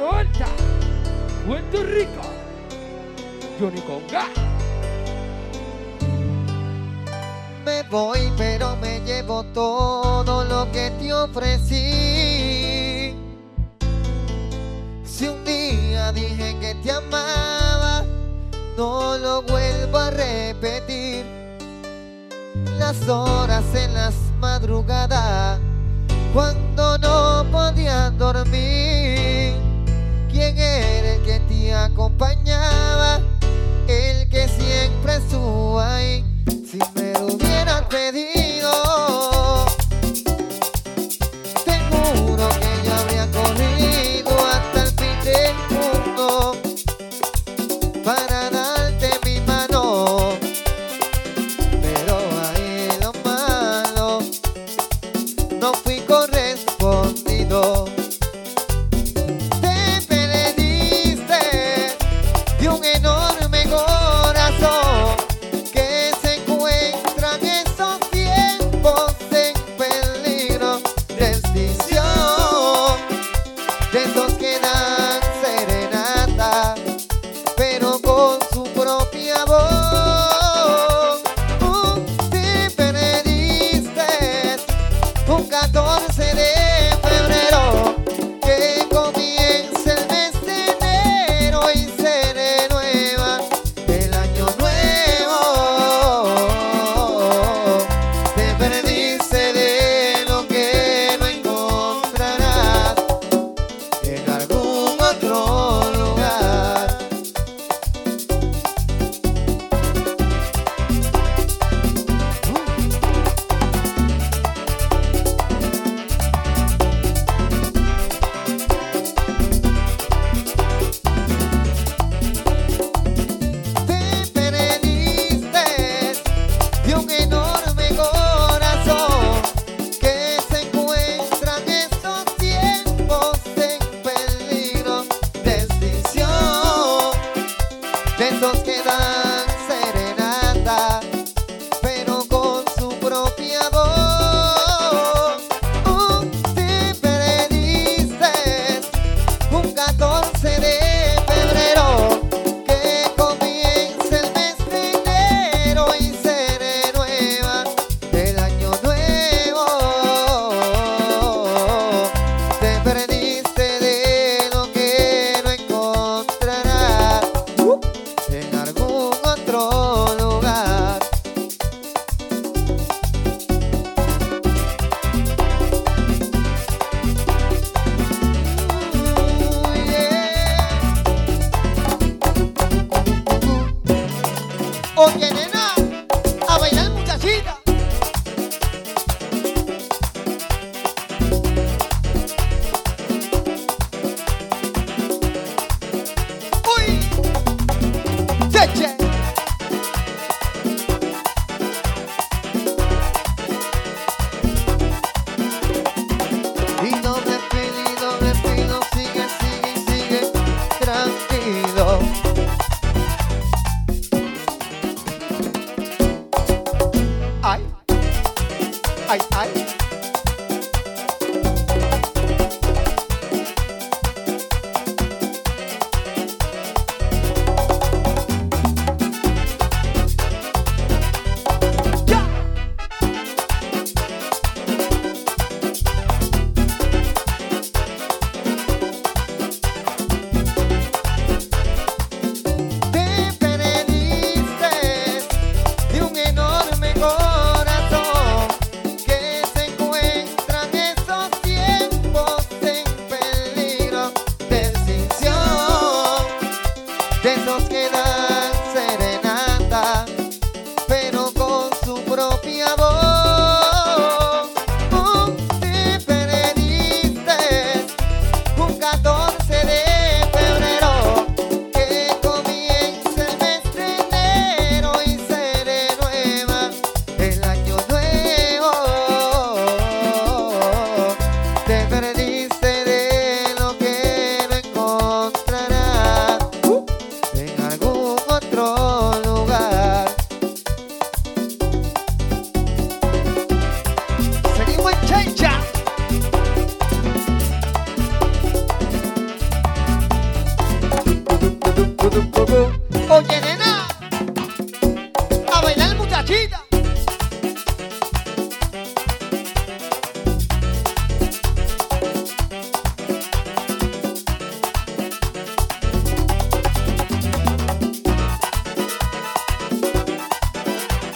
Puerto Alta, Rico, Johnny Conga. Me voy, pero me llevo todo lo que te ofrecí. Si un día dije que te amaba, no lo vuelvo a repetir. Las horas en las madrugadas, cuando no podía dormir quién era el que te acompañaba, el que siempre estuvo ahí. Si me lo hubieras pedido. de esos que dan serenata, pero con su propia voz. Uh, te perdiste un 14 de febrero ay, ay. propia voz.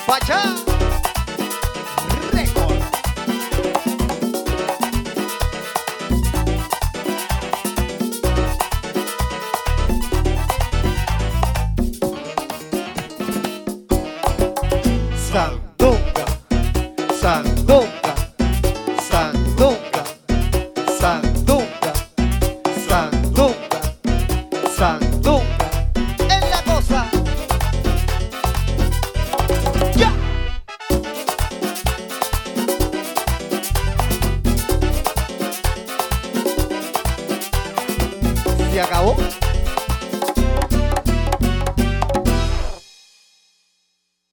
Pachá. Acabó?